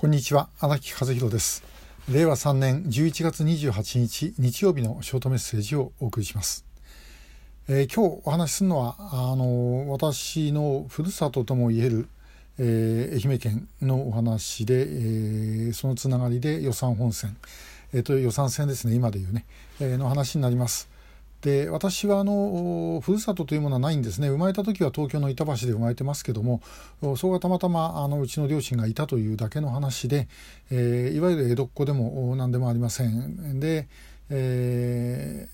こんにちは荒木和弘です。令和3年11月28日日曜日のショートメッセージをお送りします、えー、今日お話しするのはあの私のふるさととも言える、えー、愛媛県のお話で、えー、そのつながりで予算本線、えー、と予算戦ですね今でいうね、えー、の話になります。で私はあのふるさとというものはないんですね。生まれた時は東京の板橋で生まれてますけどもそこがたまたまあのうちの両親がいたというだけの話で、えー、いわゆる江戸っ子でも何でもありません。で、え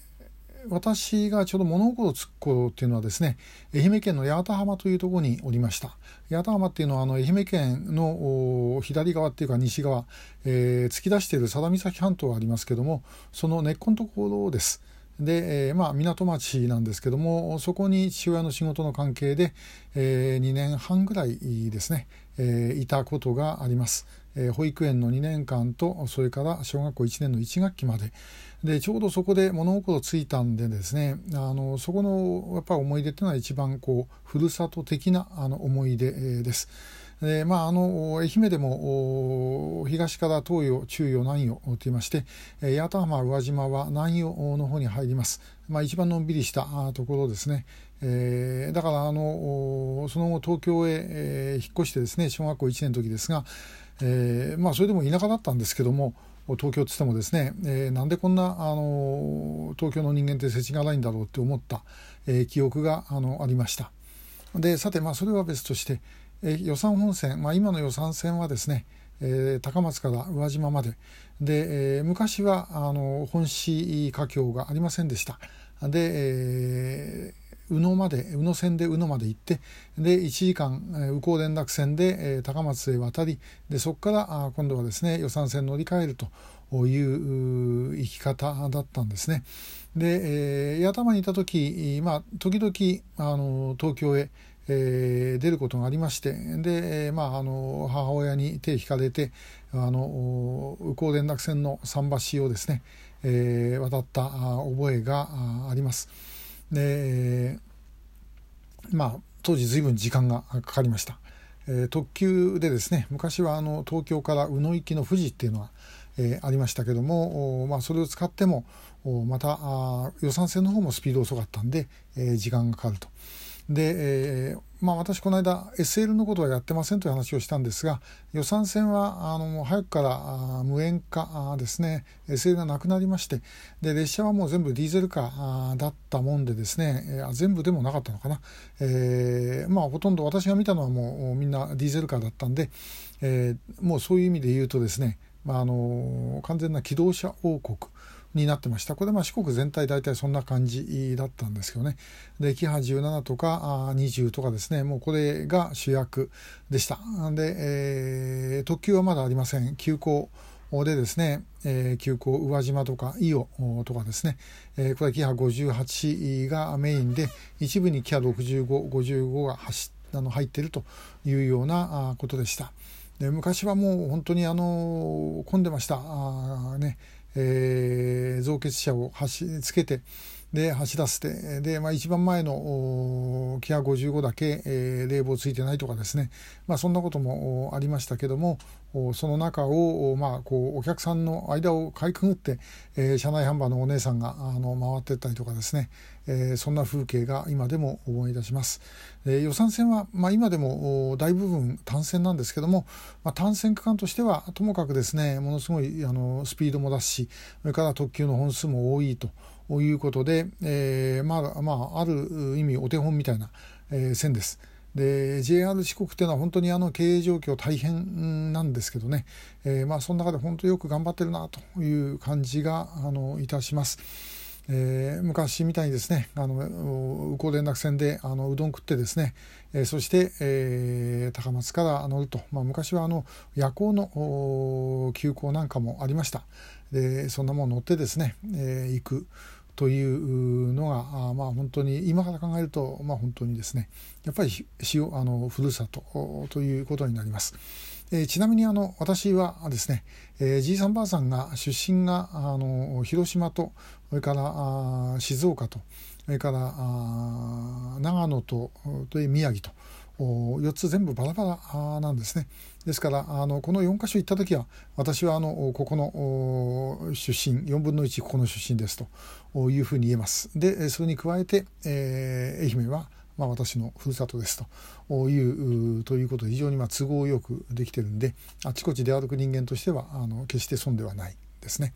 ー、私がちょうど物心つく頃っていうのはですね愛媛県の八幡浜というところにおりました。八幡浜っていうのはあの愛媛県の左側っていうか西側、えー、突き出している佐田岬半島がありますけどもその根っこのところです。で、えー、まあ、港町なんですけどもそこに父親の仕事の関係で、えー、2年半ぐらいですね、えー、いたことがあります、えー、保育園の2年間とそれから小学校1年の1学期まででちょうどそこで物心ついたんでですねあのそこのやっぱ思い出っていうのは一番こうふるさと的なあの思い出です。でまあ、あの愛媛でも東から東洋中洋南洋といいまして八幡浜宇和島は南洋の方に入ります、まあ、一番のんびりしたところですね、えー、だからあのその後東京へ、え、引っ越してですね小学校1年の時ですが、えー、まあ、それでも田舎だったんですけども東京っつってもですね、え、なんでこんなあの東京の人間って世知がないんだろうって思った、え、記憶があのありました。でさてまあそれは別として、え予算本線、まあ、今の予算線はですね、えー、高松から宇和島まで。で、えー、昔はあの本市華僑がありませんでした。で、えー、宇野まで宇野線で宇野まで行ってで1時間宇高連絡船で、えー、高松へ渡りでそこからあ今度はですね予算線乗り換えるという生き方だったんですね。で、えー、八幡にいた時、まあ、時々あの東京へえー、出ることがありましてで、まあ、あの母親に手を引かれてあの宇高連絡船の桟橋をですね、えー、渡った覚えがあります。でまあ当時随分時間がかかりました。えー、特急でですね昔はあの東京から宇野行きの富士っていうのは、えー、ありましたけども、まあ、それを使ってもまた予算線の方もスピード遅かったんで、えー、時間がかかると。で、えー、まあ、私この間 SL のことはやってませんという話をしたんですが予算線はあの早くから無縁化ですね SL がなくなりましてで列車はもう全部ディーゼルカーだったもんでですね、えー、全部でもなかったのかな、えー、まあ、ほとんど私が見たのはもうみんなディーゼルカーだったんで、えもうそういう意味で言うとですね、まあ、あの完全な機動車王国になってました。これまあ四国全体大体そんな感じだったんですけどね。でキハ17とかあ20とかですね。もうこれが主役でした。で、えー、特急はまだありません。急行でですね、えー、急行宇和島とか伊予とかですね、えー、これはキハ58がメインで一部にキハ6555が走あの入っているというようなことでした。で昔はもう本当にあの混んでました。あ、ね。えー、造血車を走つけてで走らせてで、まあ、一番前のキア55だけ、えー、冷房ついてないとかですね、まあ、そんなこともありましたけどもその中を、まあ、こうお客さんの間をかいくぐって、えー、車内販売のお姉さんがあの回ってったりとかですね、えー、そんな風景が今でも思い出します。えー、予算線は、まあ、今でも大部分単線なんですけども、まあ、単線区間としてはともかくですねものすごいあのスピードも出すしそれから特急の本数も多いと。いうことで、えー、まあ、まあ、ある意味お手本みたいな、えー、線です。で JR 四国っていうのは本当にあの経営状況大変なんですけどね、えー、まあその中で本当によく頑張ってるなという感じがあのいたします。えー、昔みたいにですねあの宇高連絡船であのうどん食ってですね、えー、そして、えー、高松から乗ると、まあ、昔はあの夜行の急行なんかもありました。でそんなもの乗ってですね、え行く。というのがあまあ本当に今から考えるとまあ本当にですねやっぱり塩あのふるさとということになります。えー、ちなみにあの私はですね、えー、じいさんばあさんが出身があの広島とそれからあ静岡とそれからあ長野とと宮城と4つ全部バラバラなんですね。ですからあのこの4箇所行った時は私はあのここの出身4分の1ここの出身ですというふうに言えます。でそれに加えて、えー、愛媛はまあ、私のふるさとですというということで非常にま都合よくできてるんであちこち出歩く人間としてはあの決して損ではないですね。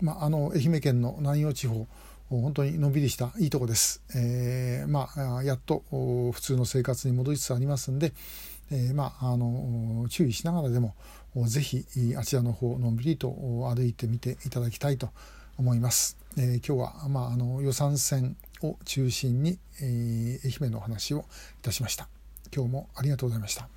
まあ、あの愛媛県の南陽地方本当にのんびりしたいいとこです。えー、まあ、やっと普通の生活に戻りつつありますんで、えー、まあ、あの注意しながらでもぜひあちらの方のんびりと歩いてみていただきたいと思います。えー、今日は、まあ、あの予算線を中心に、えー、愛媛のお話をいたしました。今日もありがとうございました。